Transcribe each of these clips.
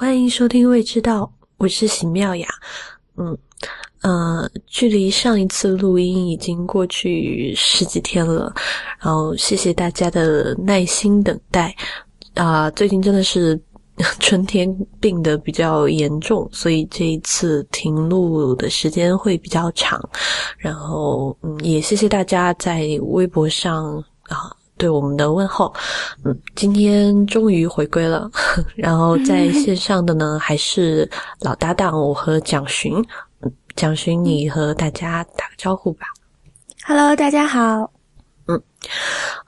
欢迎收听《未知道》，我是邢妙雅。嗯，呃，距离上一次录音已经过去十几天了，然后谢谢大家的耐心等待。啊，最近真的是 春天病得比较严重，所以这一次停录的时间会比较长。然后，嗯，也谢谢大家在微博上啊。对我们的问候，嗯，今天终于回归了。然后在线上的呢，还是老搭档我和蒋寻。嗯，蒋寻，你和大家打个招呼吧。Hello，大家好。嗯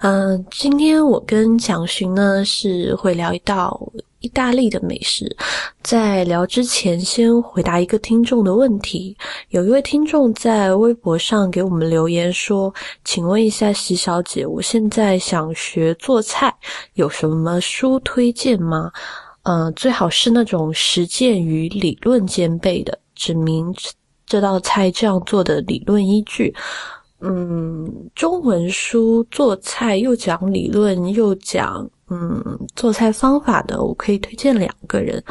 嗯，今天我跟蒋寻呢是会聊一道。意大利的美食，在聊之前，先回答一个听众的问题。有一位听众在微博上给我们留言说：“请问一下席小姐，我现在想学做菜，有什么书推荐吗？呃，最好是那种实践与理论兼备的，指明这道菜这样做的理论依据。”嗯，中文书做菜又讲理论又讲。嗯，做菜方法的我可以推荐两个人，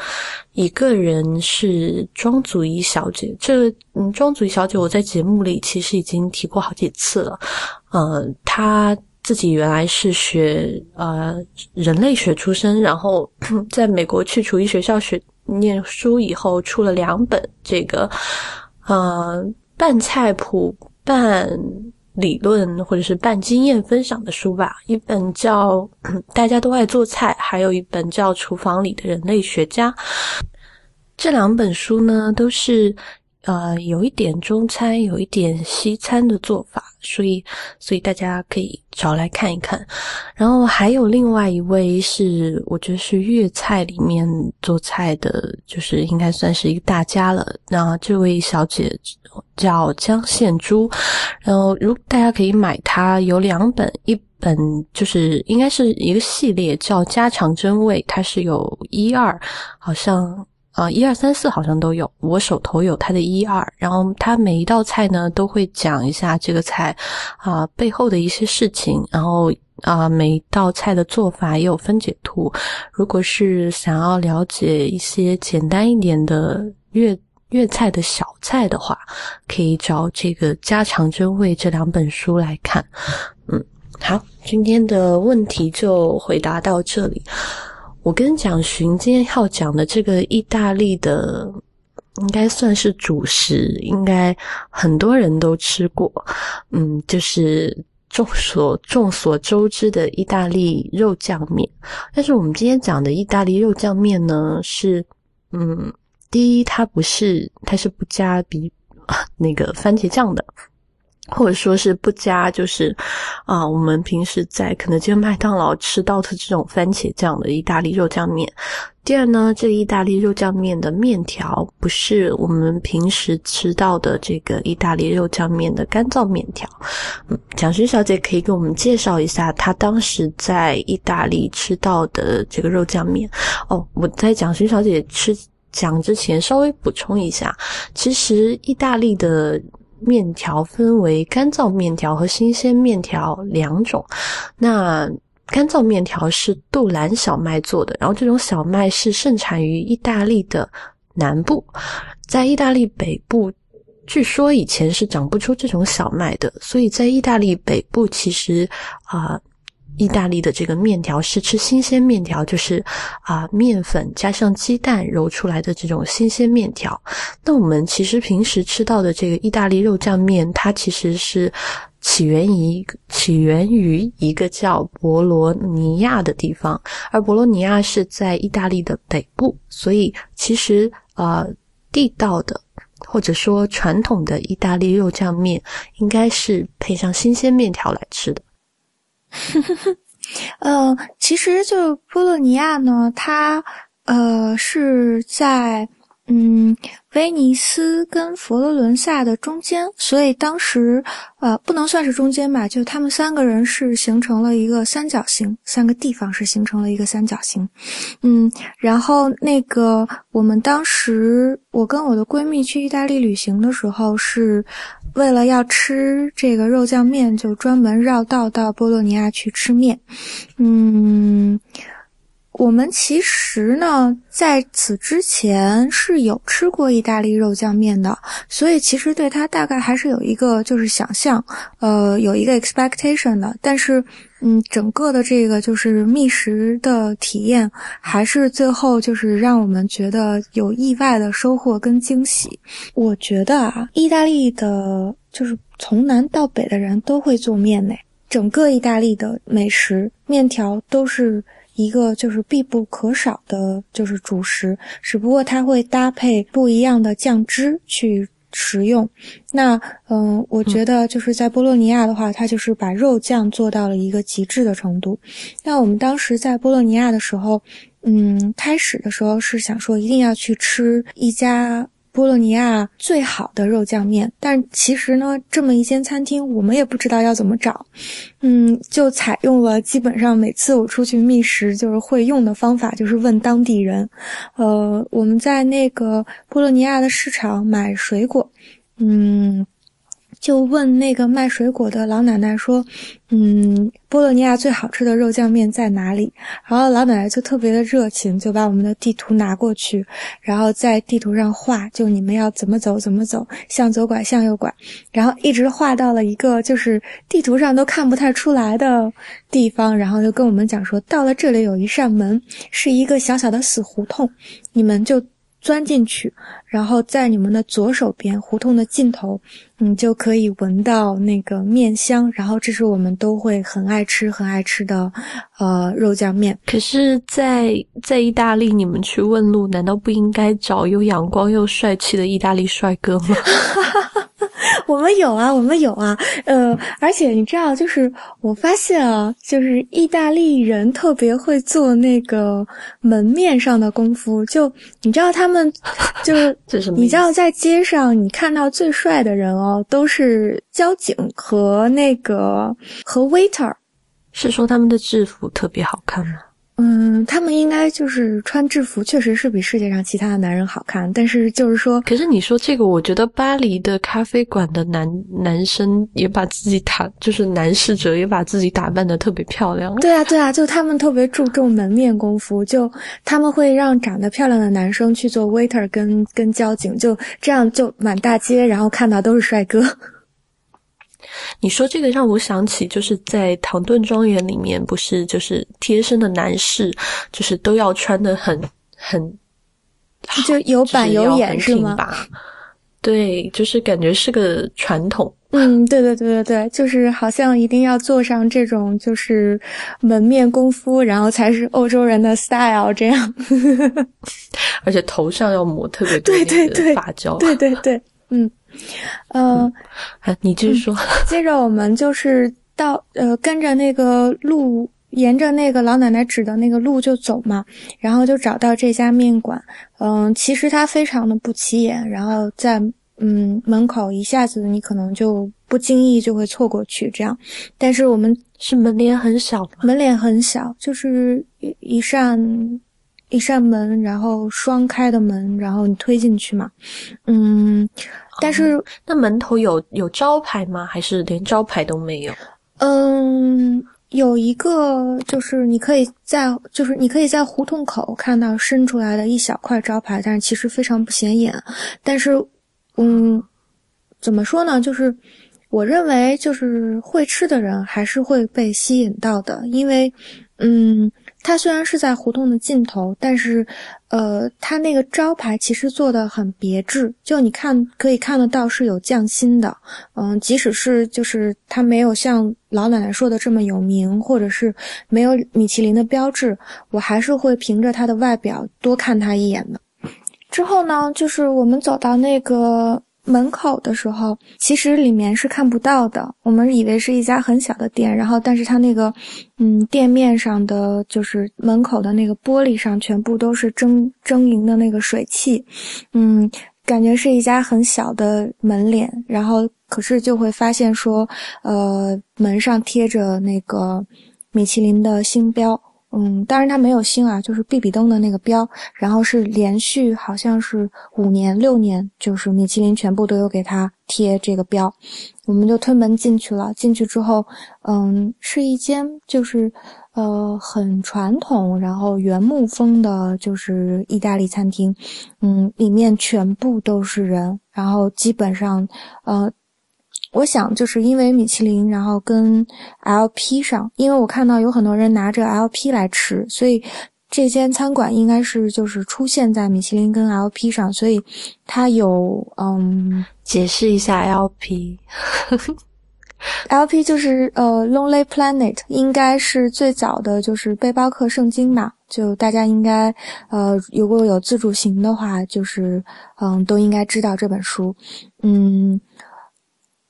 一个人是庄祖仪小姐。这嗯，庄祖仪小姐我在节目里其实已经提过好几次了。呃，她自己原来是学呃人类学出身，然后 在美国去厨艺学校学念书以后，出了两本这个呃拌菜谱拌。理论或者是半经验分享的书吧，一本叫 《大家都爱做菜》，还有一本叫《厨房里的人类学家》。这两本书呢，都是呃有一点中餐，有一点西餐的做法，所以所以大家可以找来看一看。然后还有另外一位是，我觉得是粤菜里面做菜的，就是应该算是一个大家了。那这位小姐。叫江献珠，然后如大家可以买它，有两本，一本就是应该是一个系列，叫家常真味，它是有一二，好像啊一二三四好像都有，我手头有它的一二，然后它每一道菜呢都会讲一下这个菜啊背后的一些事情，然后啊每一道菜的做法也有分解图，如果是想要了解一些简单一点的粤。粤菜的小菜的话，可以找这个《家常真味》这两本书来看。嗯，好，今天的问题就回答到这里。我跟蒋寻今天要讲的这个意大利的，应该算是主食，应该很多人都吃过。嗯，就是众所众所周知的意大利肉酱面。但是我们今天讲的意大利肉酱面呢，是嗯。第一，它不是，它是不加比 那个番茄酱的，或者说是不加，就是啊，我们平时在肯德基、麦当劳吃到的这种番茄酱的意大利肉酱面。第二呢，这意大利肉酱面的面条不是我们平时吃到的这个意大利肉酱面的干燥面条。蒋勋小姐可以给我们介绍一下她当时在意大利吃到的这个肉酱面。哦，我在蒋勋小姐吃。讲之前稍微补充一下，其实意大利的面条分为干燥面条和新鲜面条两种。那干燥面条是杜兰小麦做的，然后这种小麦是盛产于意大利的南部，在意大利北部，据说以前是长不出这种小麦的，所以在意大利北部其实啊。意大利的这个面条是吃新鲜面条，就是啊面粉加上鸡蛋揉出来的这种新鲜面条。那我们其实平时吃到的这个意大利肉酱面，它其实是起源于起源于一个叫博罗尼亚的地方，而博罗尼亚是在意大利的北部，所以其实啊地道的或者说传统的意大利肉酱面，应该是配上新鲜面条来吃的。呵呵呵，呃，其实就波洛尼亚呢，它呃是在。嗯，威尼斯跟佛罗伦萨的中间，所以当时，呃，不能算是中间吧，就他们三个人是形成了一个三角形，三个地方是形成了一个三角形。嗯，然后那个我们当时，我跟我的闺蜜去意大利旅行的时候，是为了要吃这个肉酱面，就专门绕道到波洛尼亚去吃面。嗯。我们其实呢，在此之前是有吃过意大利肉酱面的，所以其实对它大概还是有一个就是想象，呃，有一个 expectation 的。但是，嗯，整个的这个就是觅食的体验，还是最后就是让我们觉得有意外的收获跟惊喜。我觉得啊，意大利的，就是从南到北的人都会做面呢。整个意大利的美食，面条都是。一个就是必不可少的，就是主食，只不过它会搭配不一样的酱汁去食用。那嗯，我觉得就是在波洛尼亚的话，它就是把肉酱做到了一个极致的程度。那我们当时在波洛尼亚的时候，嗯，开始的时候是想说一定要去吃一家。波洛尼亚最好的肉酱面，但其实呢，这么一间餐厅，我们也不知道要怎么找，嗯，就采用了基本上每次我出去觅食就是会用的方法，就是问当地人。呃，我们在那个波洛尼亚的市场买水果，嗯。就问那个卖水果的老奶奶说：“嗯，波洛尼亚最好吃的肉酱面在哪里？”然后老奶奶就特别的热情，就把我们的地图拿过去，然后在地图上画，就你们要怎么走怎么走，向左拐向右拐，然后一直画到了一个就是地图上都看不太出来的地方，然后就跟我们讲说，到了这里有一扇门，是一个小小的死胡同，你们就。钻进去，然后在你们的左手边胡同的尽头，你就可以闻到那个面香。然后这是我们都会很爱吃、很爱吃的，呃，肉酱面。可是，在在意大利，你们去问路，难道不应该找又阳光又帅气的意大利帅哥吗？我们有啊，我们有啊，呃，而且你知道，就是我发现啊，就是意大利人特别会做那个门面上的功夫。就你知道，他们 就是你知道，在街上你看到最帅的人哦，都是交警和那个和 waiter，是说他们的制服特别好看吗？嗯，他们应该就是穿制服，确实是比世界上其他的男人好看。但是就是说，可是你说这个，我觉得巴黎的咖啡馆的男男生也把自己打，就是男侍者也把自己打扮的特别漂亮。对啊，对啊，就他们特别注重门面功夫，就他们会让长得漂亮的男生去做 waiter 跟跟交警，就这样就满大街，然后看到都是帅哥。你说这个让我想起，就是在唐顿庄园里面，不是就是贴身的男士，就是都要穿的很很，就有板有眼是吗？对，就是感觉是个传统。嗯，对对对对对，就是好像一定要做上这种就是门面功夫，然后才是欧洲人的 style 这样。而且头上要抹特别多的发胶。对对对，嗯。呃，你继续说。接着我们就是到呃，跟着那个路，沿着那个老奶奶指的那个路就走嘛，然后就找到这家面馆。嗯，其实它非常的不起眼，然后在嗯门口一下子你可能就不经意就会错过去这样。但是我们是门脸很小，门脸很小，就是一一扇。一扇门，然后双开的门，然后你推进去嘛，嗯，但是那门头有有招牌吗？还是连招牌都没有？嗯，有一个，就是你可以在，就是你可以在胡同口看到伸出来的一小块招牌，但是其实非常不显眼。但是，嗯，怎么说呢？就是我认为，就是会吃的人还是会被吸引到的，因为，嗯。它虽然是在胡同的尽头，但是，呃，它那个招牌其实做的很别致，就你看可以看得到是有匠心的。嗯，即使是就是它没有像老奶奶说的这么有名，或者是没有米其林的标志，我还是会凭着它的外表多看它一眼的。之后呢，就是我们走到那个。门口的时候，其实里面是看不到的。我们以为是一家很小的店，然后，但是它那个，嗯，店面上的就是门口的那个玻璃上，全部都是蒸蒸莹的那个水汽，嗯，感觉是一家很小的门脸。然后，可是就会发现说，呃，门上贴着那个米其林的星标。嗯，当然它没有星啊，就是比比登的那个标，然后是连续好像是五年六年，就是米其林全部都有给它贴这个标，我们就推门进去了。进去之后，嗯，是一间就是呃很传统，然后原木风的，就是意大利餐厅。嗯，里面全部都是人，然后基本上，呃，我想就是因为米其林，然后跟 LP 上，因为我看到有很多人拿着 LP 来吃，所以。这间餐馆应该是就是出现在米其林跟 LP 上，所以它有嗯，解释一下 LP，LP 就是呃 Lonely Planet，应该是最早的就是背包客圣经嘛，就大家应该呃如果有自主行的话，就是嗯都应该知道这本书，嗯，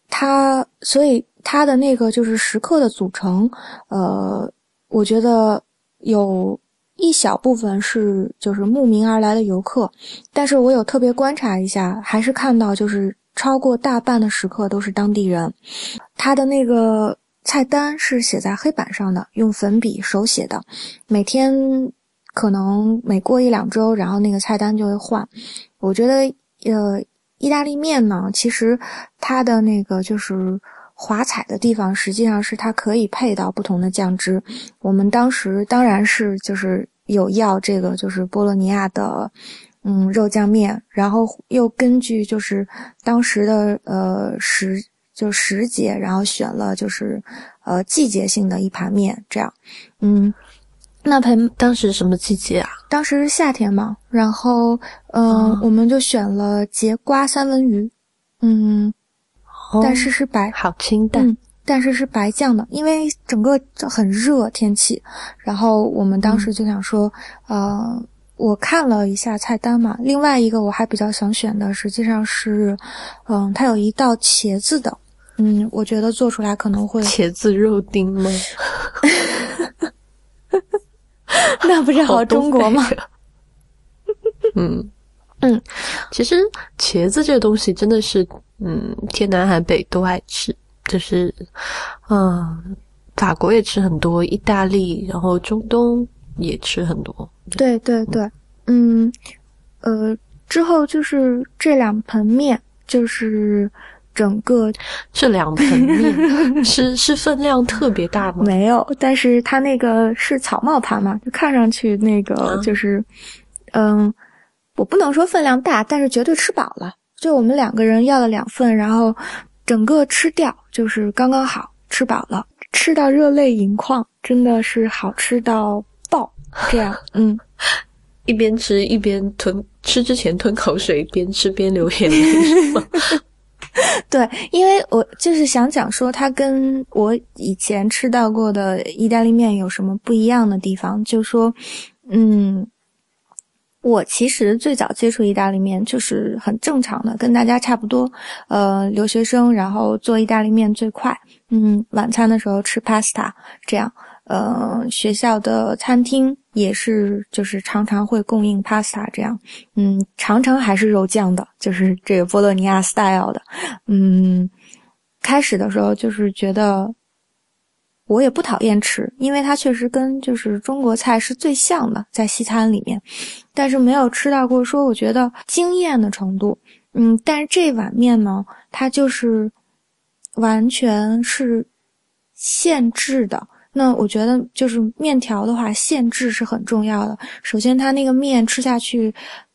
它所以它的那个就是食客的组成，呃，我觉得有。一小部分是就是慕名而来的游客，但是我有特别观察一下，还是看到就是超过大半的食客都是当地人。他的那个菜单是写在黑板上的，用粉笔手写的，每天可能每过一两周，然后那个菜单就会换。我觉得，呃，意大利面呢，其实它的那个就是。华彩的地方实际上是它可以配到不同的酱汁。我们当时当然是就是有要这个就是波洛尼亚的，嗯肉酱面，然后又根据就是当时的呃时就时节，然后选了就是呃季节性的一盘面这样。嗯，那盆当时什么季节啊？当时是夏天嘛。然后嗯，我们就选了节瓜三文鱼。嗯。但是是白，好清淡。但是是白酱的，因为整个很热天气。然后我们当时就想说，呃，我看了一下菜单嘛，另外一个我还比较想选的，实际上是，嗯，它有一道茄子的，嗯，我觉得做出来可能会茄子肉丁吗？那不是好中国吗？嗯嗯，其实茄子这个东西真的是。嗯，天南海北都爱吃，就是，嗯，法国也吃很多，意大利，然后中东也吃很多。对对对，嗯，呃，之后就是这两盆面，就是整个 这两盆面 是是分量特别大吗？没有，但是它那个是草帽盘嘛，就看上去那个就是，嗯，我不能说分量大，但是绝对吃饱了。就我们两个人要了两份，然后整个吃掉就是刚刚好，吃饱了，吃到热泪盈眶，真的是好吃到爆。这样，嗯，一边吃一边吞，吃之前吞口水，边吃边流眼泪。对，因为我就是想讲说，它跟我以前吃到过的意大利面有什么不一样的地方，就说，嗯。我其实最早接触意大利面就是很正常的，跟大家差不多。呃，留学生，然后做意大利面最快。嗯，晚餐的时候吃 pasta，这样。呃，学校的餐厅也是，就是常常会供应 pasta，这样。嗯，常常还是肉酱的，就是这个波洛尼亚 style 的。嗯，开始的时候就是觉得。我也不讨厌吃，因为它确实跟就是中国菜是最像的，在西餐里面，但是没有吃到过说我觉得惊艳的程度。嗯，但是这碗面呢，它就是完全是现制的。那我觉得就是面条的话，限制是很重要的。首先，它那个面吃下去，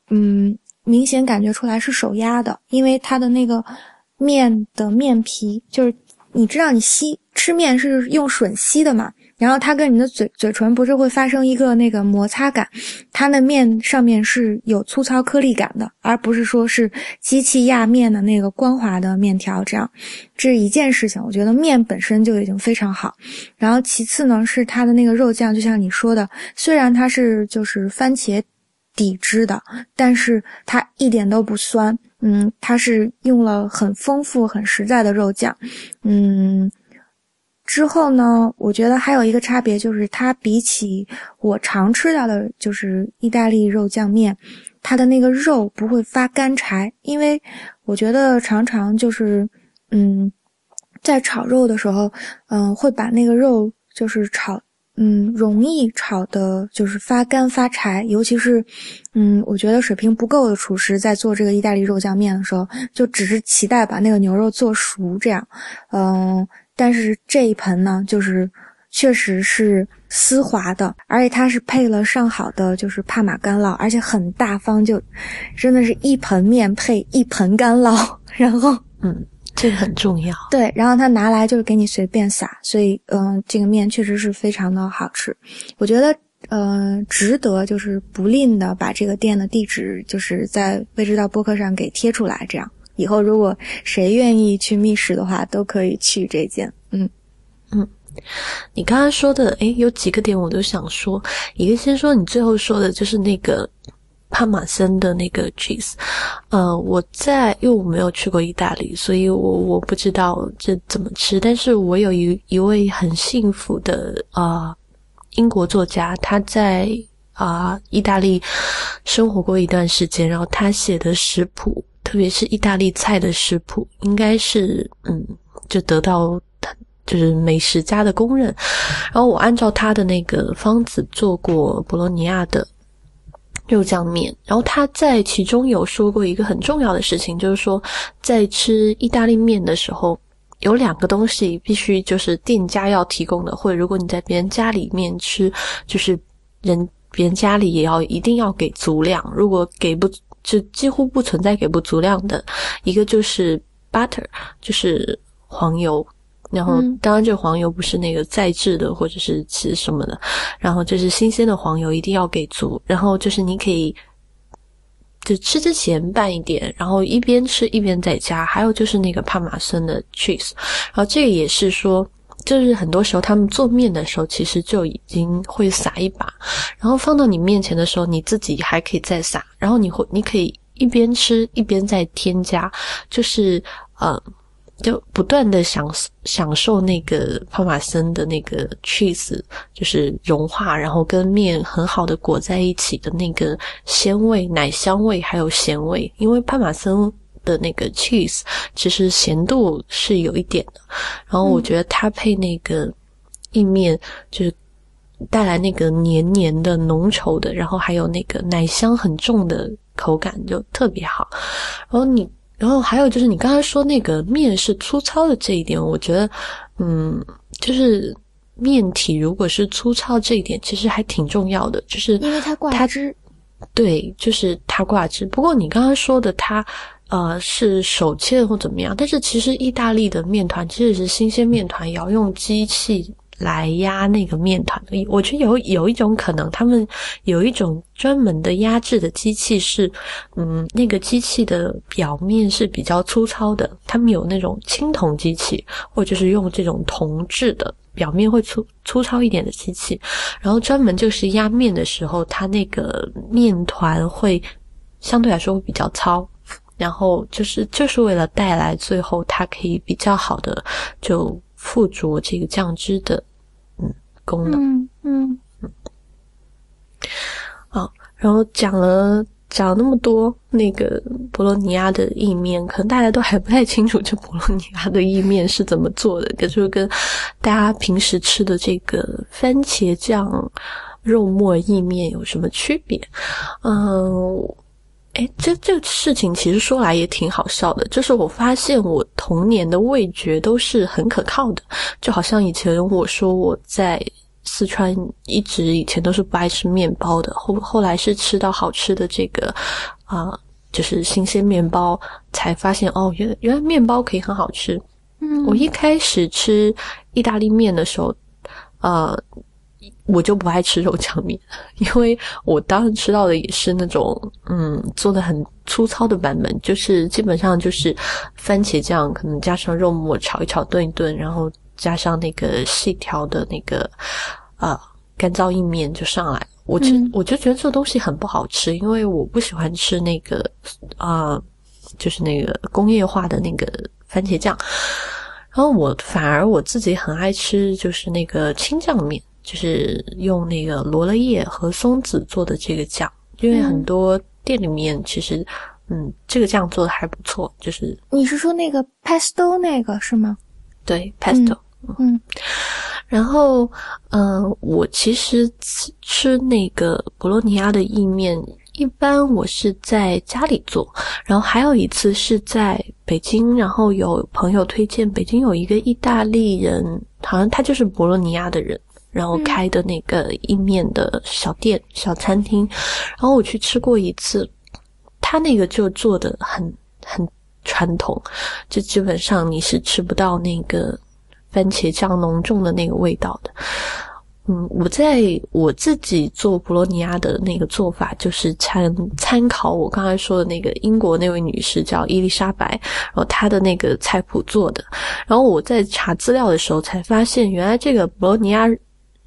嗯，明显感觉出来是手压的，因为它的那个面的面皮就是你知道你吸。吃面是用吮吸的嘛，然后它跟你的嘴嘴唇不是会发生一个那个摩擦感，它的面上面是有粗糙颗粒感的，而不是说是机器压面的那个光滑的面条这样，这是一件事情。我觉得面本身就已经非常好，然后其次呢是它的那个肉酱，就像你说的，虽然它是就是番茄底汁的，但是它一点都不酸，嗯，它是用了很丰富很实在的肉酱，嗯。之后呢，我觉得还有一个差别就是，它比起我常吃到的，就是意大利肉酱面，它的那个肉不会发干柴。因为我觉得常常就是，嗯，在炒肉的时候，嗯，会把那个肉就是炒嗯容易炒的，就是发干发柴，尤其是嗯，我觉得水平不够的厨师在做这个意大利肉酱面的时候，就只是期待把那个牛肉做熟这样，嗯，但是这一盆呢，就是确实是丝滑的，而且它是配了上好的就是帕玛干酪，而且很大方，就真的是一盆面配一盆干酪，然后嗯。这个很重要，对。然后他拿来就是给你随便撒，所以嗯，这个面确实是非常的好吃。我觉得呃，值得就是不吝的把这个店的地址就是在未知道播客上给贴出来，这样以后如果谁愿意去觅食的话，都可以去这间。嗯嗯，你刚刚说的诶，有几个点我都想说，一个先说你最后说的就是那个。帕玛森的那个 cheese，呃，我在因为我没有去过意大利，所以我我不知道这怎么吃。但是我有一一位很幸福的啊英国作家，他在啊意大利生活过一段时间，然后他写的食谱，特别是意大利菜的食谱，应该是嗯就得到他就是美食家的公认。然后我按照他的那个方子做过博洛尼亚的。肉酱面，然后他在其中有说过一个很重要的事情，就是说在吃意大利面的时候，有两个东西必须就是店家要提供的，或者如果你在别人家里面吃，就是人别人家里也要一定要给足量，如果给不就几乎不存在给不足量的，一个就是 butter，就是黄油。然后，当然，这黄油不是那个再制的，或者是吃什么的。然后，就是新鲜的黄油一定要给足。然后，就是你可以就吃之前拌一点，然后一边吃一边再加。还有就是那个帕玛森的 cheese，然后这个也是说，就是很多时候他们做面的时候，其实就已经会撒一把，然后放到你面前的时候，你自己还可以再撒。然后你会，你可以一边吃一边再添加，就是呃。就不断的享享受那个帕玛森的那个 cheese，就是融化，然后跟面很好的裹在一起的那个鲜味、奶香味还有咸味。因为帕玛森的那个 cheese 其实咸度是有一点的，然后我觉得它配那个意面就是带来那个黏黏的、浓稠的，然后还有那个奶香很重的口感，就特别好。然后你。然后还有就是你刚才说那个面是粗糙的这一点，我觉得，嗯，就是面体如果是粗糙这一点，其实还挺重要的，就是因为它挂汁，对，就是它挂汁。不过你刚刚说的它，呃，是手切的或怎么样？但是其实意大利的面团，即使是新鲜面团，也要用机器。来压那个面团，我觉得有有一种可能，他们有一种专门的压制的机器，是嗯，那个机器的表面是比较粗糙的。他们有那种青铜机器，或者是用这种铜制的，表面会粗粗糙一点的机器，然后专门就是压面的时候，它那个面团会相对来说会比较糙，然后就是就是为了带来最后它可以比较好的就。附着这个酱汁的嗯功能，嗯嗯嗯，好，然后讲了讲了那么多那个博洛尼亚的意面，可能大家都还不太清楚这博洛尼亚的意面是怎么做的，可是跟大家平时吃的这个番茄酱肉末意面有什么区别？嗯。哎，这这个事情其实说来也挺好笑的，就是我发现我童年的味觉都是很可靠的，就好像以前我说我在四川一直以前都是不爱吃面包的，后后来是吃到好吃的这个啊，就是新鲜面包，才发现哦，原原来面包可以很好吃。嗯，我一开始吃意大利面的时候，呃。我就不爱吃肉酱面，因为我当时吃到的也是那种，嗯，做的很粗糙的版本，就是基本上就是番茄酱，可能加上肉末炒一炒炖一炖，然后加上那个细条的那个啊干燥意面就上来。我就我就觉得这东西很不好吃，因为我不喜欢吃那个啊，就是那个工业化的那个番茄酱，然后我反而我自己很爱吃，就是那个青酱面。就是用那个罗勒叶和松子做的这个酱，因为很多店里面其实，嗯，这个酱做的还不错。就是你是说那个 pesto 那个是吗？对，pesto，嗯，然后，呃，我其实吃那个博洛尼亚的意面，一般我是在家里做。然后还有一次是在北京，然后有朋友推荐，北京有一个意大利人，好像他就是博洛尼亚的人，然后开的那个意面的小店、小餐厅。然后我去吃过一次，他那个就做的很很传统，就基本上你是吃不到那个。番茄酱浓重的那个味道的，嗯，我在我自己做博洛尼亚的那个做法，就是参参考我刚才说的那个英国那位女士叫伊丽莎白，然后她的那个菜谱做的。然后我在查资料的时候才发现，原来这个博洛尼亚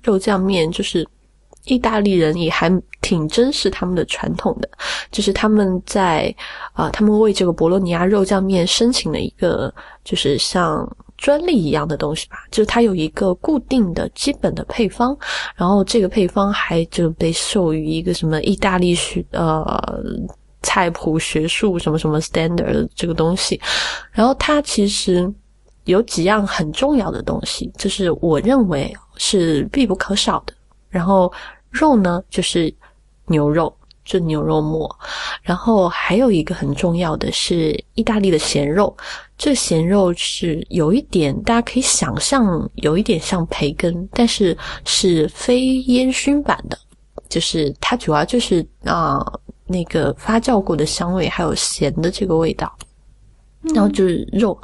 肉酱面就是意大利人也还挺珍视他们的传统的，就是他们在啊，他们为这个博洛尼亚肉酱面申请了一个，就是像。专利一样的东西吧，就是它有一个固定的基本的配方，然后这个配方还就被授予一个什么意大利学呃菜谱学术什么什么 standard 这个东西，然后它其实有几样很重要的东西，就是我认为是必不可少的。然后肉呢，就是牛肉。就牛肉末，然后还有一个很重要的是意大利的咸肉，这咸肉是有一点大家可以想象，有一点像培根，但是是非烟熏版的，就是它主要就是啊那个发酵过的香味，还有咸的这个味道。然后就是肉，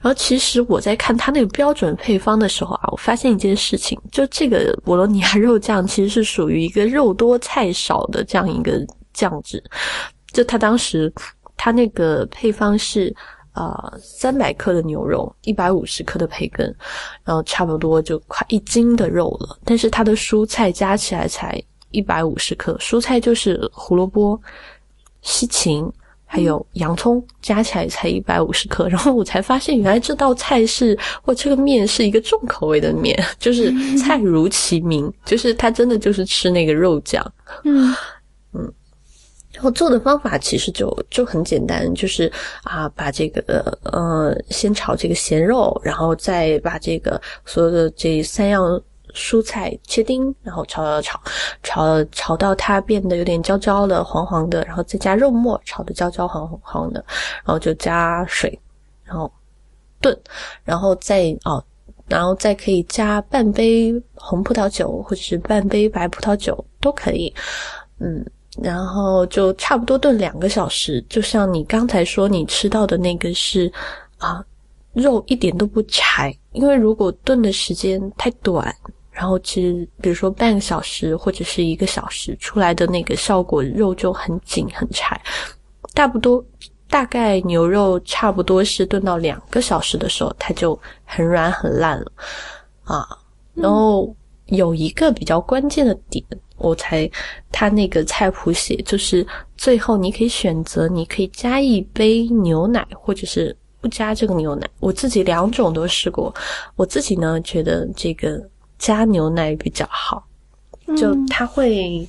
然后其实我在看它那个标准配方的时候啊，我发现一件事情，就这个博洛尼亚肉酱其实是属于一个肉多菜少的这样一个酱汁。就他当时他那个配方是啊三百克的牛肉，一百五十克的培根，然后差不多就快一斤的肉了。但是它的蔬菜加起来才一百五十克，蔬菜就是胡萝卜、西芹。还有洋葱加起来才一百五十克，然后我才发现原来这道菜是或这个面是一个重口味的面，就是菜如其名，就是它真的就是吃那个肉酱。嗯 嗯，然后做的方法其实就就很简单，就是啊把这个呃先炒这个咸肉，然后再把这个所有的这三样。蔬菜切丁，然后炒炒炒，炒炒到它变得有点焦焦的、黄黄的，然后再加肉末，炒的焦焦黄黄的，然后就加水，然后炖，然后再哦，然后再可以加半杯红葡萄酒或者是半杯白葡萄酒都可以，嗯，然后就差不多炖两个小时。就像你刚才说你吃到的那个是啊，肉一点都不柴，因为如果炖的时间太短。然后其实，比如说半个小时或者是一个小时出来的那个效果，肉就很紧很柴。差不多，大概牛肉差不多是炖到两个小时的时候，它就很软很烂了啊。然后有一个比较关键的点，我才他那个菜谱写，就是最后你可以选择，你可以加一杯牛奶，或者是不加这个牛奶。我自己两种都试过，我自己呢觉得这个。加牛奶比较好，就它会，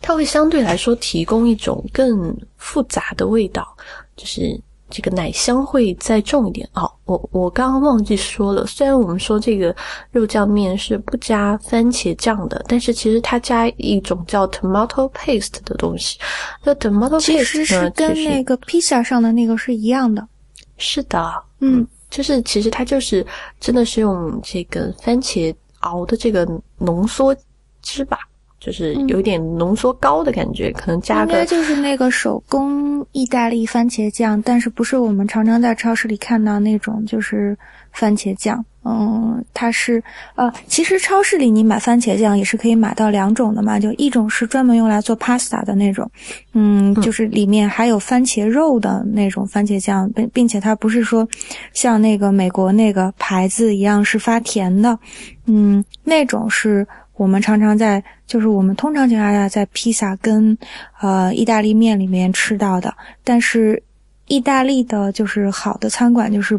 它会相对来说提供一种更复杂的味道，就是这个奶香会再重一点哦。我我刚刚忘记说了，虽然我们说这个肉酱面是不加番茄酱的，但是其实它加一种叫 tomato paste 的东西。那 tomato paste 其实是跟那个披萨上的那个是一样的。是的，嗯。就是其实它就是真的是用这个番茄熬的这个浓缩汁吧，就是有一点浓缩膏的感觉，可能加个应该就是那个手工意大利番茄酱，但是不是我们常常在超市里看到那种就是番茄酱。嗯，它是呃，其实超市里你买番茄酱也是可以买到两种的嘛，就一种是专门用来做 pasta 的那种，嗯，就是里面还有番茄肉的那种番茄酱，并并且它不是说像那个美国那个牌子一样是发甜的，嗯，那种是我们常常在就是我们通常情况下在披萨跟呃意大利面里面吃到的，但是。意大利的就是好的餐馆，就是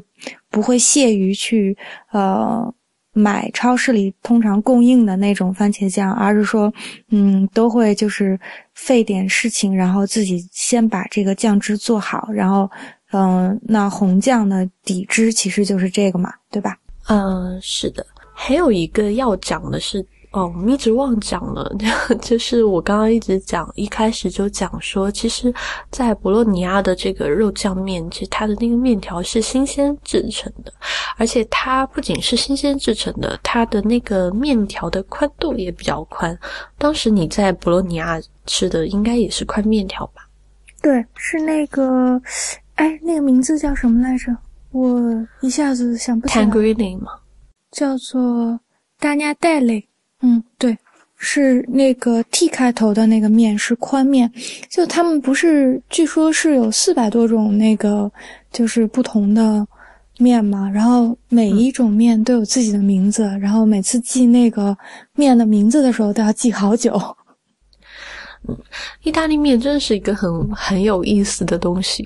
不会屑于去呃买超市里通常供应的那种番茄酱，而是说，嗯，都会就是费点事情，然后自己先把这个酱汁做好，然后，嗯，那红酱的底汁其实就是这个嘛，对吧？嗯，是的。还有一个要讲的是。哦，我们一直忘讲了，就是我刚刚一直讲，一开始就讲说，其实，在博洛尼亚的这个肉酱面，其实它的那个面条是新鲜制成的，而且它不仅是新鲜制成的，它的那个面条的宽度也比较宽。当时你在博洛尼亚吃的应该也是宽面条吧？对，是那个，哎，那个名字叫什么来着？我一下子想不起来。吗？叫做大家带类。嗯，对，是那个 T 开头的那个面是宽面，就他们不是，据说是有四百多种那个就是不同的面嘛，然后每一种面都有自己的名字，然后每次记那个面的名字的时候都要记好久。嗯，意大利面真的是一个很很有意思的东西，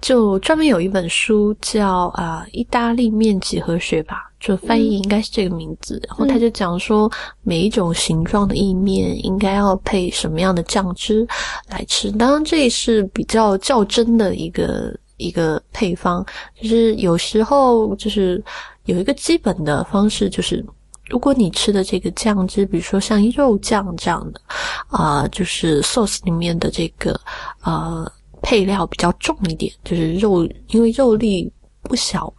就专门有一本书叫啊意大利面几何学吧。就翻译应该是这个名字，然后他就讲说，每一种形状的意面应该要配什么样的酱汁来吃。当然，这是比较较真的一个一个配方，就是有时候就是有一个基本的方式，就是如果你吃的这个酱汁，比如说像肉酱这样的啊，就是 sauce 里面的这个呃配料比较重一点，就是肉，因为肉粒不小嘛。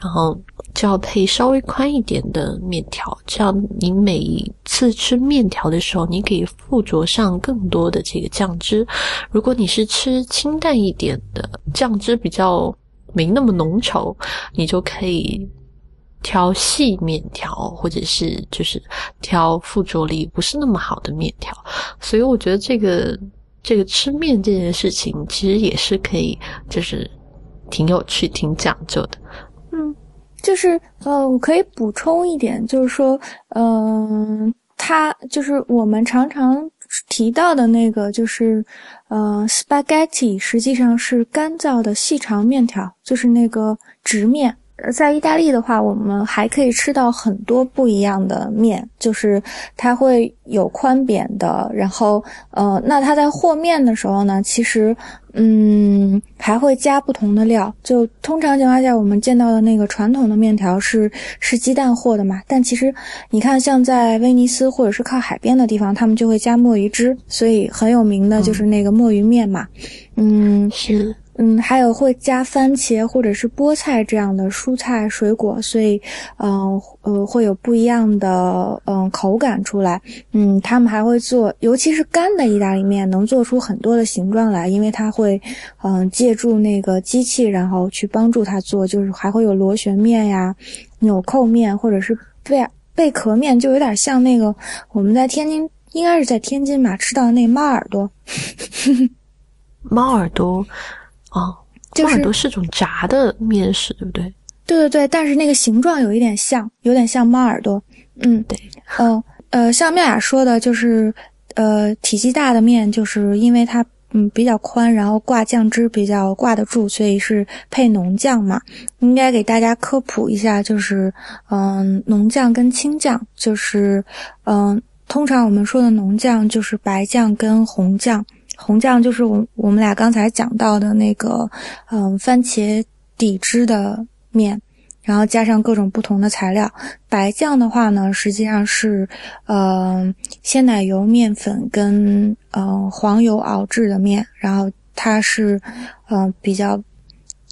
然后就要配稍微宽一点的面条，这样你每一次吃面条的时候，你可以附着上更多的这个酱汁。如果你是吃清淡一点的，酱汁比较没那么浓稠，你就可以挑细面条，或者是就是挑附着力不是那么好的面条。所以我觉得这个这个吃面这件事情，其实也是可以，就是挺有趣、挺讲究的。嗯，就是呃，我可以补充一点，就是说，嗯，它就是我们常常提到的那个，就是呃，spaghetti 实际上是干燥的细长面条，就是那个直面。在意大利的话，我们还可以吃到很多不一样的面，就是它会有宽扁的，然后呃，那它在和面的时候呢，其实嗯还会加不同的料。就通常情况下，我们见到的那个传统的面条是是鸡蛋和的嘛，但其实你看，像在威尼斯或者是靠海边的地方，他们就会加墨鱼汁，所以很有名的就是那个墨鱼面嘛。嗯，是。嗯，还有会加番茄或者是菠菜这样的蔬菜水果，所以，嗯呃，会有不一样的嗯口感出来。嗯，他们还会做，尤其是干的意大利面，能做出很多的形状来，因为它会嗯借助那个机器，然后去帮助它做，就是还会有螺旋面呀、纽扣面或者是贝贝壳面，就有点像那个我们在天津，应该是在天津嘛吃到的那猫耳朵，猫耳朵。哦，猫耳朵是种炸的面食，对不对？对对对，但是那个形状有一点像，有点像猫耳朵。嗯，对。嗯呃，像妙雅说的，就是呃体积大的面，就是因为它嗯比较宽，然后挂酱汁比较挂得住，所以是配浓酱嘛。应该给大家科普一下，就是嗯浓酱跟清酱，就是嗯通常我们说的浓酱就是白酱跟红酱。红酱就是我我们俩刚才讲到的那个，嗯，番茄底汁的面，然后加上各种不同的材料。白酱的话呢，实际上是，呃，鲜奶油、面粉跟嗯黄油熬制的面，然后它是，嗯，比较。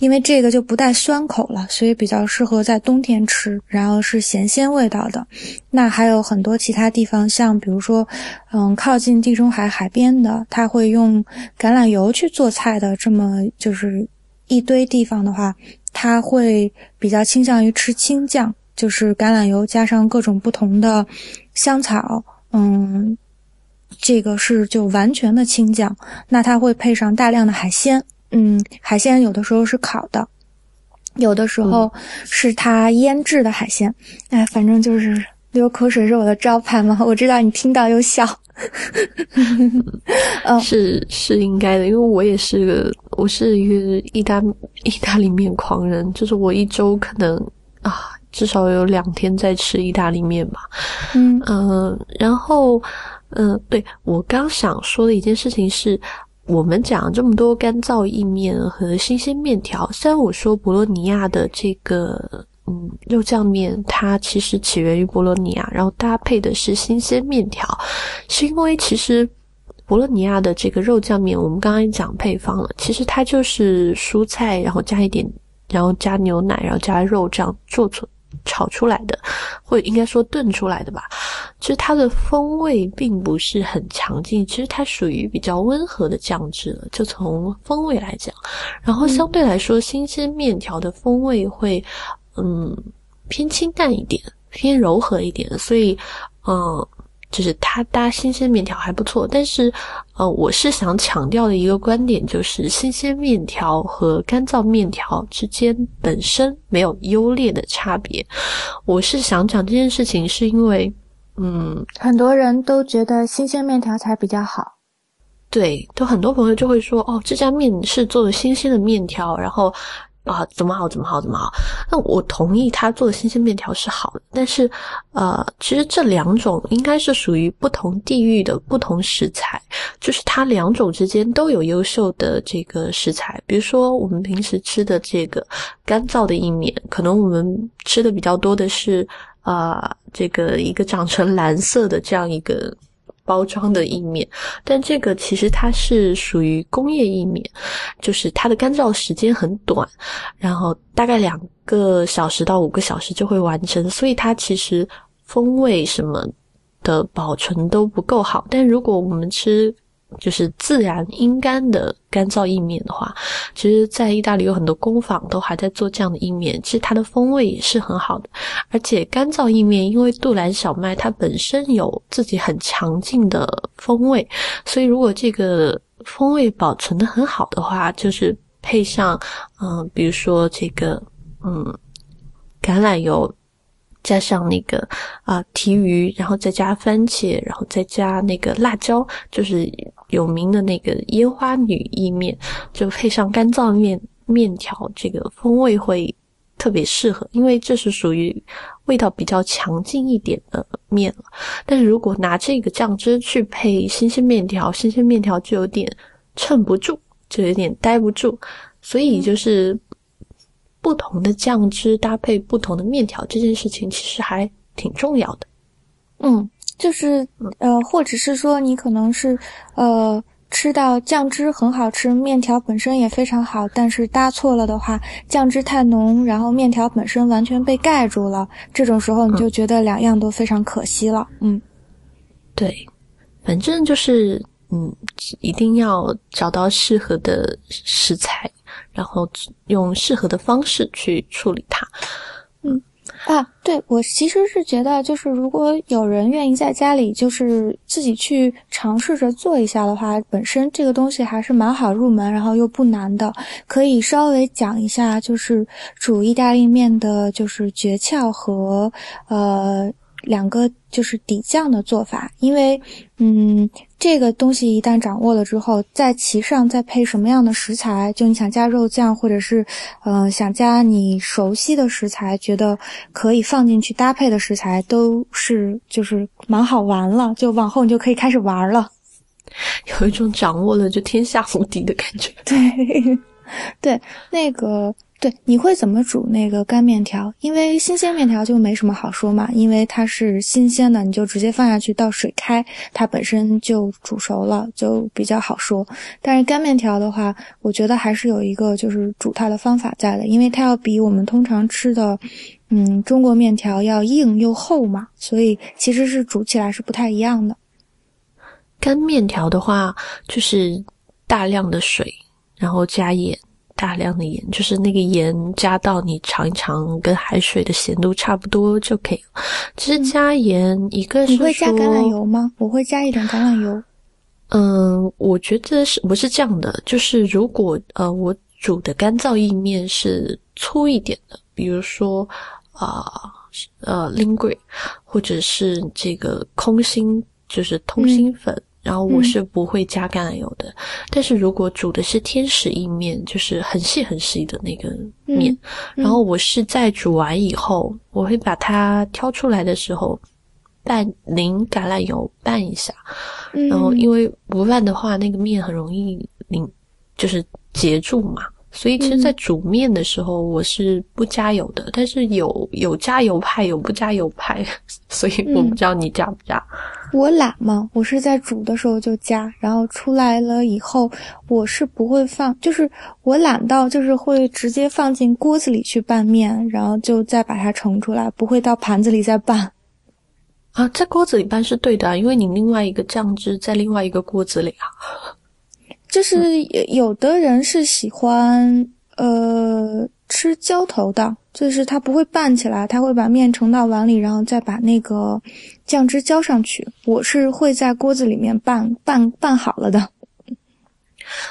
因为这个就不带酸口了，所以比较适合在冬天吃。然后是咸鲜味道的。那还有很多其他地方，像比如说，嗯，靠近地中海海边的，他会用橄榄油去做菜的。这么就是一堆地方的话，他会比较倾向于吃青酱，就是橄榄油加上各种不同的香草。嗯，这个是就完全的青酱。那它会配上大量的海鲜。嗯，海鲜有的时候是烤的，有的时候是它腌制的海鲜。哎，反正就是流口水是我的招牌嘛。我知道你听到又笑。嗯，是是应该的，因为我也是个，我是一个意大意大利面狂人，就是我一周可能啊至少有两天在吃意大利面吧。嗯嗯，然后嗯，对我刚想说的一件事情是。我们讲这么多干燥意面和新鲜面条，虽然我说博洛尼亚的这个嗯，肉酱面它其实起源于博洛尼亚，然后搭配的是新鲜面条，是因为其实博洛尼亚的这个肉酱面，我们刚刚也讲配方了，其实它就是蔬菜，然后加一点，然后加牛奶，然后加肉这样做出炒出来的，或者应该说炖出来的吧。其实它的风味并不是很强劲，其实它属于比较温和的酱汁了。就从风味来讲，然后相对来说，新鲜面条的风味会。嗯，偏清淡一点，偏柔和一点，所以，嗯，就是它搭新鲜面条还不错。但是，呃，我是想强调的一个观点就是，新鲜面条和干燥面条之间本身没有优劣的差别。我是想讲这件事情，是因为，嗯，很多人都觉得新鲜面条才比较好。对，都很多朋友就会说，哦，这家面是做的新鲜的面条，然后。啊，怎么好？怎么好？怎么好？那我同意他做的新鲜面条是好的，但是，呃，其实这两种应该是属于不同地域的不同食材，就是它两种之间都有优秀的这个食材。比如说，我们平时吃的这个干燥的意面，可能我们吃的比较多的是，啊，这个一个长成蓝色的这样一个。包装的意面，但这个其实它是属于工业意面，就是它的干燥时间很短，然后大概两个小时到五个小时就会完成，所以它其实风味什么的保存都不够好。但如果我们吃，就是自然阴干的干燥意面的话，其实，在意大利有很多工坊都还在做这样的意面，其实它的风味也是很好的。而且干燥意面，因为杜兰小麦它本身有自己很强劲的风味，所以如果这个风味保存的很好的话，就是配上嗯，比如说这个嗯橄榄油。加上那个啊提鱼，然后再加番茄，然后再加那个辣椒，就是有名的那个烟花女意面，就配上干燥面面条，这个风味会特别适合，因为这是属于味道比较强劲一点的面了。但是如果拿这个酱汁去配新鲜面条，新鲜面条就有点撑不住，就有点待不住，所以就是。不同的酱汁搭配不同的面条，这件事情其实还挺重要的。嗯，就是呃，或者是说你可能是呃吃到酱汁很好吃，面条本身也非常好，但是搭错了的话，酱汁太浓，然后面条本身完全被盖住了，这种时候你就觉得两样都非常可惜了。嗯，对，反正就是嗯，一定要找到适合的食材。然后用适合的方式去处理它。嗯啊，对我其实是觉得，就是如果有人愿意在家里就是自己去尝试着做一下的话，本身这个东西还是蛮好入门，然后又不难的。可以稍微讲一下，就是煮意大利面的，就是诀窍和呃。两个就是底酱的做法，因为，嗯，这个东西一旦掌握了之后，在其上再配什么样的食材，就你想加肉酱，或者是，呃，想加你熟悉的食材，觉得可以放进去搭配的食材，都是就是蛮好玩了。就往后你就可以开始玩了，有一种掌握了就天下无敌的感觉。对，对，那个。对，你会怎么煮那个干面条？因为新鲜面条就没什么好说嘛，因为它是新鲜的，你就直接放下去，到水开，它本身就煮熟了，就比较好说。但是干面条的话，我觉得还是有一个就是煮它的方法在的，因为它要比我们通常吃的，嗯，中国面条要硬又厚嘛，所以其实是煮起来是不太一样的。干面条的话，就是大量的水，然后加盐。大量的盐，就是那个盐加到你尝一尝，跟海水的咸度差不多就可以了。其实加盐，一个是你会加橄榄油吗？我会加一点橄榄油。嗯，我觉得是不是这样的？就是如果呃，我煮的干燥意面是粗一点的，比如说啊呃 l i n g u i 或者是这个空心，就是通心粉。然后我是不会加橄榄油的，但是如果煮的是天使意面，就是很细很细的那个面，然后我是在煮完以后，我会把它挑出来的时候拌淋橄榄油拌一下，然后因为不拌的话，那个面很容易淋，就是结住嘛，所以其实，在煮面的时候，我是不加油的。但是有有加油派，有不加油派，所以我不知道你加不加。我懒嘛，我是在煮的时候就加，然后出来了以后，我是不会放，就是我懒到就是会直接放进锅子里去拌面，然后就再把它盛出来，不会到盘子里再拌。啊，在锅子里拌是对的啊，因为你另外一个酱汁在另外一个锅子里啊。就是有有的人是喜欢呃吃浇头的，就是他不会拌起来，他会把面盛到碗里，然后再把那个酱汁浇上去。我是会在锅子里面拌拌拌好了的。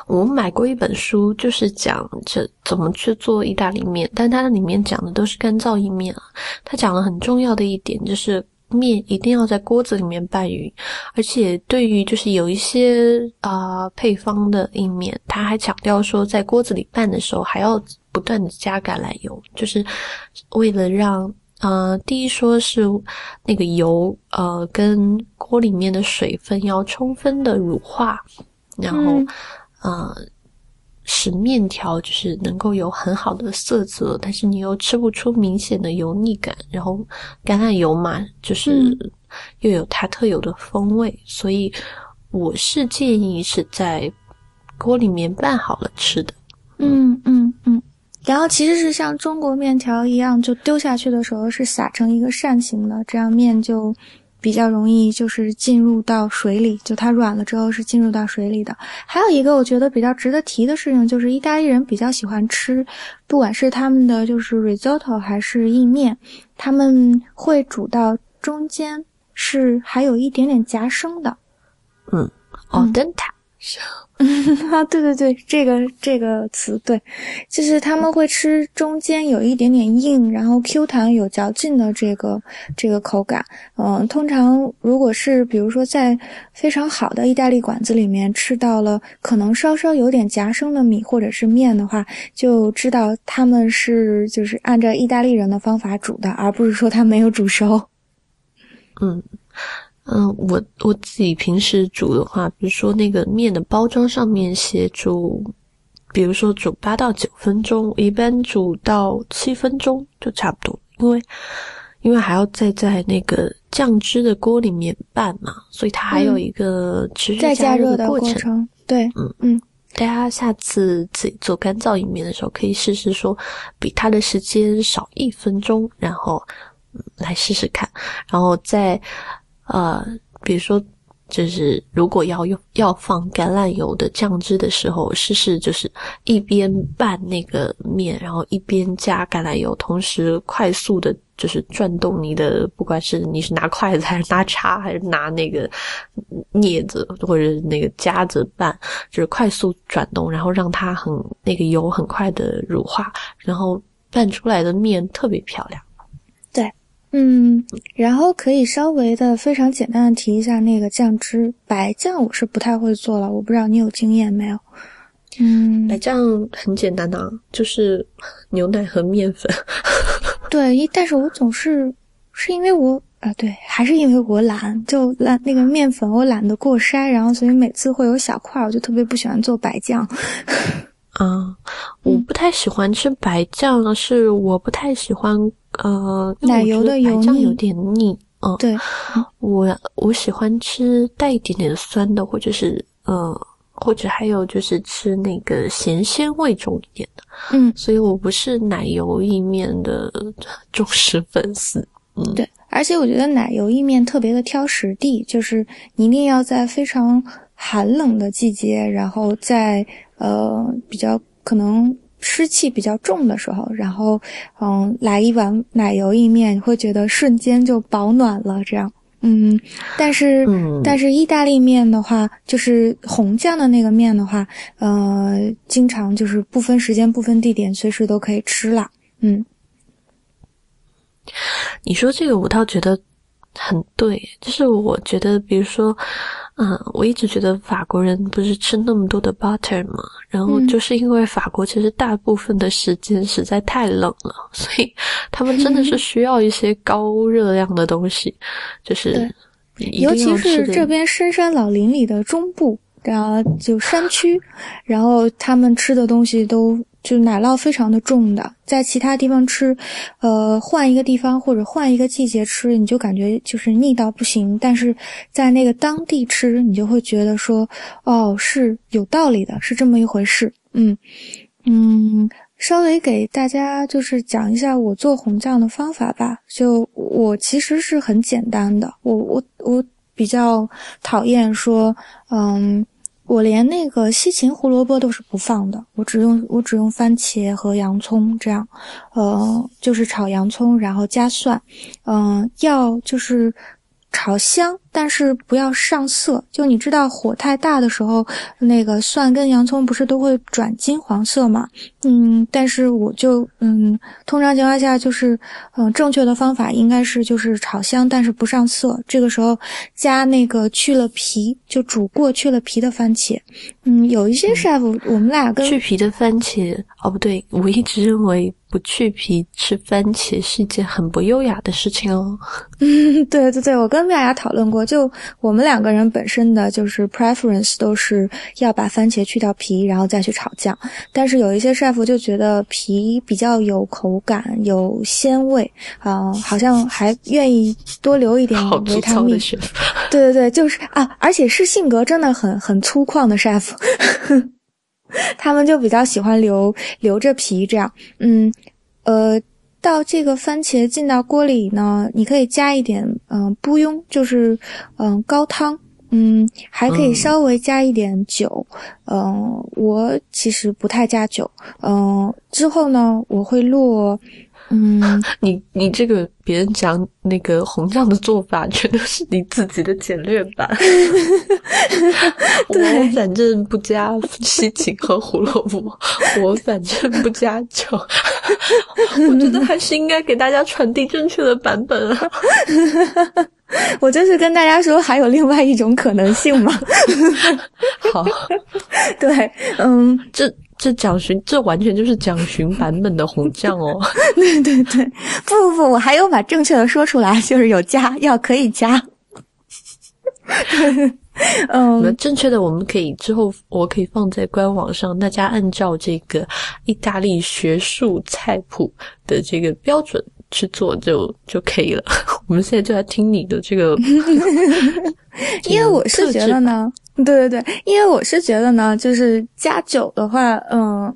我买过一本书，就是讲这怎么去做意大利面，但它里面讲的都是干燥意面啊。它讲了很重要的一点就是。面一定要在锅子里面拌匀，而且对于就是有一些啊配方的意面，他还强调说，在锅子里拌的时候还要不断的加橄榄油，就是为了让呃第一说是那个油呃跟锅里面的水分要充分的乳化，然后呃。使面条就是能够有很好的色泽，但是你又吃不出明显的油腻感。然后橄榄油嘛，就是又有它特有的风味，所以我是建议是在锅里面拌好了吃的。嗯嗯嗯。然后其实是像中国面条一样，就丢下去的时候是撒成一个扇形的，这样面就。比较容易就是进入到水里，就它软了之后是进入到水里的。还有一个我觉得比较值得提的事情，就是意大利人比较喜欢吃，不管是他们的就是 risotto 还是意面，他们会煮到中间是还有一点点夹生的。嗯，哦，灯塔。啊，对对对，这个这个词对，就是他们会吃中间有一点点硬，然后 Q 弹有嚼劲的这个这个口感。嗯，通常如果是比如说在非常好的意大利馆子里面吃到了可能稍稍有点夹生的米或者是面的话，就知道他们是就是按照意大利人的方法煮的，而不是说他没有煮熟。嗯。嗯，我我自己平时煮的话，比如说那个面的包装上面写煮，比如说煮八到九分钟，一般煮到七分钟就差不多，因为因为还要再在那个酱汁的锅里面拌嘛，所以它还有一个持续加热的过程。对，嗯嗯，大家下次自己做干燥意面的时候，可以试试说比它的时间少一分钟，然后来试试看，然后再。呃，比如说，就是如果要用要放橄榄油的酱汁的时候，试试就是一边拌那个面，然后一边加橄榄油，同时快速的，就是转动你的，不管是你是拿筷子还是拿叉还是拿那个镊子或者那个夹子拌，就是快速转动，然后让它很那个油很快的乳化，然后拌出来的面特别漂亮。嗯，然后可以稍微的非常简单的提一下那个酱汁，白酱我是不太会做了，我不知道你有经验没有？嗯，白酱很简单的，就是牛奶和面粉。对，但是我总是是因为我啊，对，还是因为我懒，就懒那个面粉我懒得过筛，然后所以每次会有小块，我就特别不喜欢做白酱。啊，我不太喜欢吃白酱，是我不太喜欢呃奶油的油酱有点腻。嗯，对，我我喜欢吃带一点点酸的，或者是呃，或者还有就是吃那个咸鲜味重一点的。嗯，所以我不是奶油意面的忠实粉丝。嗯，对，而且我觉得奶油意面特别的挑食地，就是你一定要在非常寒冷的季节，然后在。呃，比较可能湿气比较重的时候，然后嗯，来一碗奶油意面，你会觉得瞬间就保暖了。这样，嗯，但是但是意大利面的话，就是红酱的那个面的话，呃，经常就是不分时间、不分地点，随时都可以吃了。嗯，你说这个，我倒觉得很对，就是我觉得，比如说。嗯，我一直觉得法国人不是吃那么多的 butter 嘛，然后就是因为法国其实大部分的时间实在太冷了，所以他们真的是 需要一些高热量的东西，就是尤其是这边深山老林里的中部，然后就山区，然后他们吃的东西都就奶酪非常的重的，在其他地方吃，呃，换一个地方或者换一个季节吃，你就感觉就是腻到不行。但是在那个当地吃，你就会觉得说，哦，是有道理的，是这么一回事。嗯嗯，稍微给大家就是讲一下我做红酱的方法吧。就我其实是很简单的，我我我比较讨厌说，嗯。我连那个西芹胡萝卜都是不放的，我只用我只用番茄和洋葱这样，呃，就是炒洋葱，然后加蒜，嗯，要就是。炒香，但是不要上色。就你知道，火太大的时候，那个蒜跟洋葱不是都会转金黄色吗？嗯，但是我就嗯，通常情况下就是，嗯，正确的方法应该是就是炒香，但是不上色。这个时候加那个去了皮，就煮过去了皮的番茄。嗯，有一些 chef，我们俩跟去皮的番茄，哦不对，我一直认为。不去皮吃番茄是一件很不优雅的事情哦。嗯，对对对，我跟妙雅讨论过，就我们两个人本身的就是 preference 都是要把番茄去掉皮，然后再去炒酱。但是有一些 chef 就觉得皮比较有口感、有鲜味啊，好像还愿意多留一点维他命。对对对，就是啊，而且是性格真的很很粗犷的 chef。他们就比较喜欢留留着皮这样，嗯，呃，到这个番茄进到锅里呢，你可以加一点，嗯，不庸，就是嗯高汤，嗯，还可以稍微加一点酒，嗯，我其实不太加酒，嗯，之后呢，我会落。嗯，你你这个别人讲那个红酱的做法，全都是你自己的简略版。我反正不加西芹和胡萝卜，我反正不加酒。我觉得还是应该给大家传递正确的版本啊。我就是跟大家说，还有另外一种可能性嘛。好，对，嗯，这。这蒋勋，这完全就是蒋勋版本的红酱哦！对对对，不不不，我还有把正确的说出来，就是有加，要可以加。嗯，正确的我们可以之后，我可以放在官网上，大家按照这个意大利学术菜谱的这个标准去做就就可以了。我们现在就来听你的这个，因为我是觉得呢。对对对，因为我是觉得呢，就是加酒的话，嗯，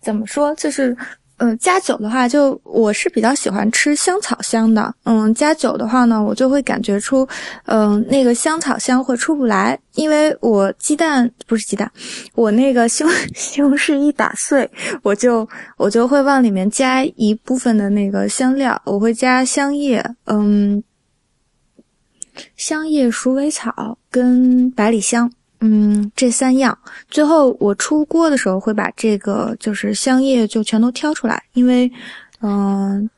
怎么说，就是，嗯，加酒的话，就我是比较喜欢吃香草香的，嗯，加酒的话呢，我就会感觉出，嗯，那个香草香会出不来，因为我鸡蛋不是鸡蛋，我那个西红西红柿一打碎，我就我就会往里面加一部分的那个香料，我会加香叶，嗯。香叶、鼠尾草跟百里香，嗯，这三样。最后我出锅的时候会把这个就是香叶就全都挑出来，因为，嗯，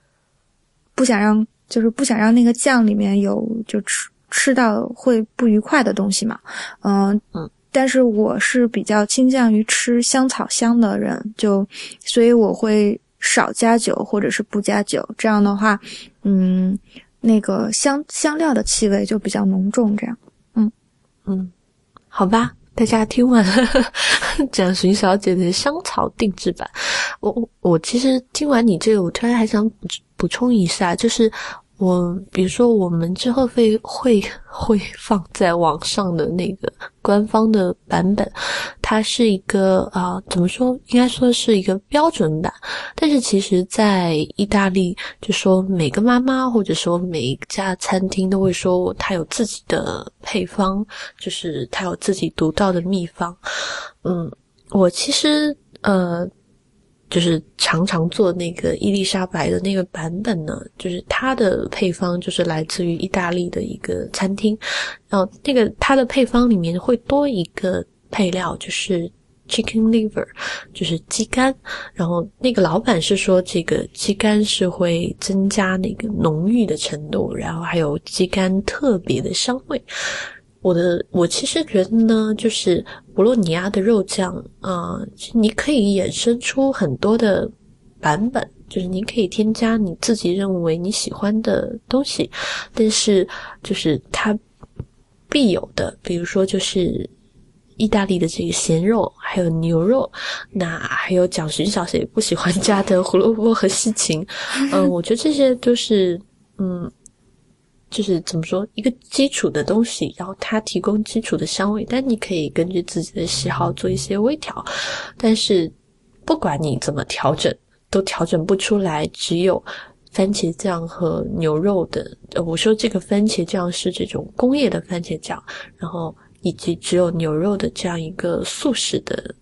不想让就是不想让那个酱里面有就吃吃到会不愉快的东西嘛，嗯嗯。但是我是比较倾向于吃香草香的人，就所以我会少加酒或者是不加酒。这样的话，嗯。那个香香料的气味就比较浓重，这样，嗯嗯，好吧，大家听完 蒋寻小姐的香草定制版，我我其实听完你这个，我突然还想补补充一下，就是。我比如说，我们之后会会会放在网上的那个官方的版本，它是一个啊，怎么说？应该说是一个标准版。但是其实，在意大利，就说每个妈妈或者说每一家餐厅都会说，它有自己的配方，就是它有自己独到的秘方。嗯，我其实呃。就是常常做那个伊丽莎白的那个版本呢，就是它的配方就是来自于意大利的一个餐厅，然后那个它的配方里面会多一个配料，就是 chicken liver，就是鸡肝，然后那个老板是说这个鸡肝是会增加那个浓郁的程度，然后还有鸡肝特别的香味。我的我其实觉得呢，就是博洛尼亚的肉酱啊，你可以衍生出很多的版本，就是你可以添加你自己认为你喜欢的东西，但是就是它必有的，比如说就是意大利的这个咸肉，还有牛肉，那还有蒋勋小姐不喜欢加的胡萝卜和西芹，嗯，我觉得这些都是，嗯，就是怎么说一个基础的东西，然后它提供基础的香味，但你可以根据自己的喜好做一些微调，但是不管你怎么调整，都调整不出来，只有。番茄酱和牛肉的，呃，我说这个番茄酱是这种工业的番茄酱，然后以及只有牛肉的这样一个素食的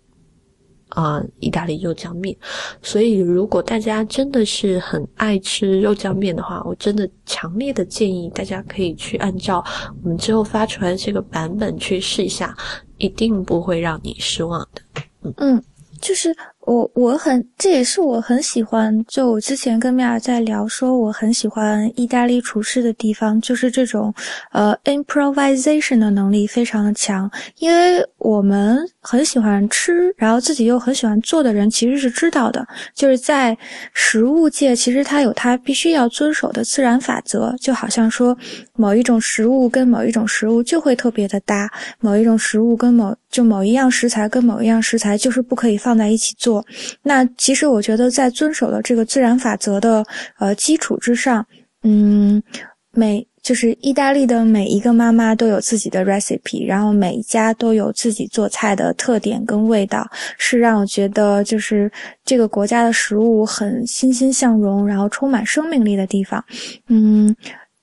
啊意大利肉酱面。所以，如果大家真的是很爱吃肉酱面的话，我真的强烈的建议大家可以去按照我们之后发出来的这个版本去试一下，一定不会让你失望的。嗯，就是。我我很，这也是我很喜欢。就我之前跟米尔在聊，说我很喜欢意大利厨师的地方，就是这种，呃，improvisation 的能力非常的强。因为我们很喜欢吃，然后自己又很喜欢做的人，其实是知道的，就是在食物界，其实它有它必须要遵守的自然法则。就好像说，某一种食物跟某一种食物就会特别的搭，某一种食物跟某就某一样食材跟某一样食材就是不可以放在一起做。那其实我觉得，在遵守了这个自然法则的呃基础之上，嗯，每就是意大利的每一个妈妈都有自己的 recipe，然后每一家都有自己做菜的特点跟味道，是让我觉得就是这个国家的食物很欣欣向荣，然后充满生命力的地方。嗯，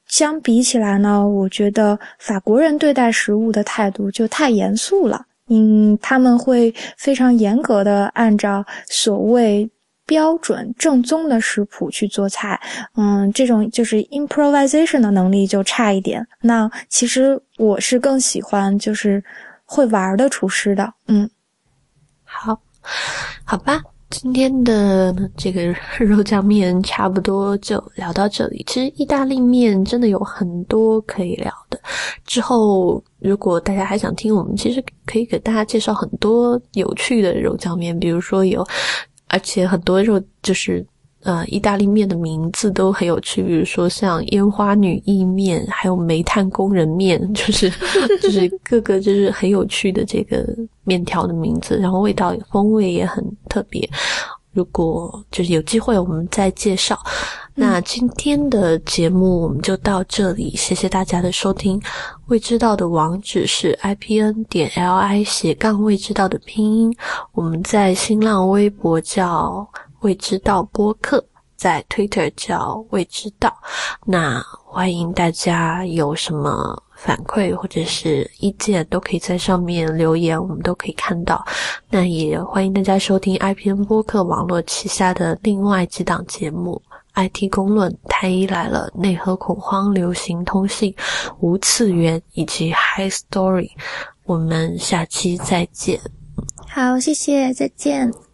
相比起来呢，我觉得法国人对待食物的态度就太严肃了。嗯，他们会非常严格的按照所谓标准正宗的食谱去做菜。嗯，这种就是 improvisation 的能力就差一点。那其实我是更喜欢就是会玩的厨师的。嗯，好，好吧。今天的这个肉酱面差不多就聊到这里。其实意大利面真的有很多可以聊的。之后如果大家还想听，我们其实可以给大家介绍很多有趣的肉酱面，比如说有，而且很多肉就是。呃，意大利面的名字都很有趣，比如说像烟花女意面，还有煤炭工人面，就是 就是各个就是很有趣的这个面条的名字，然后味道风味也很特别。如果就是有机会，我们再介绍。那今天的节目我们就到这里，谢谢大家的收听。未知道的网址是 i p n 点 l i 斜杠未知道的拼音，我们在新浪微博叫。未知道播客在 Twitter 叫未知道，那欢迎大家有什么反馈或者是意见，都可以在上面留言，我们都可以看到。那也欢迎大家收听 IPN 播客网络旗下的另外几档节目：IT 公论、太医来了、内核恐慌、流行通信、无次元以及 High Story。我们下期再见。好，谢谢，再见。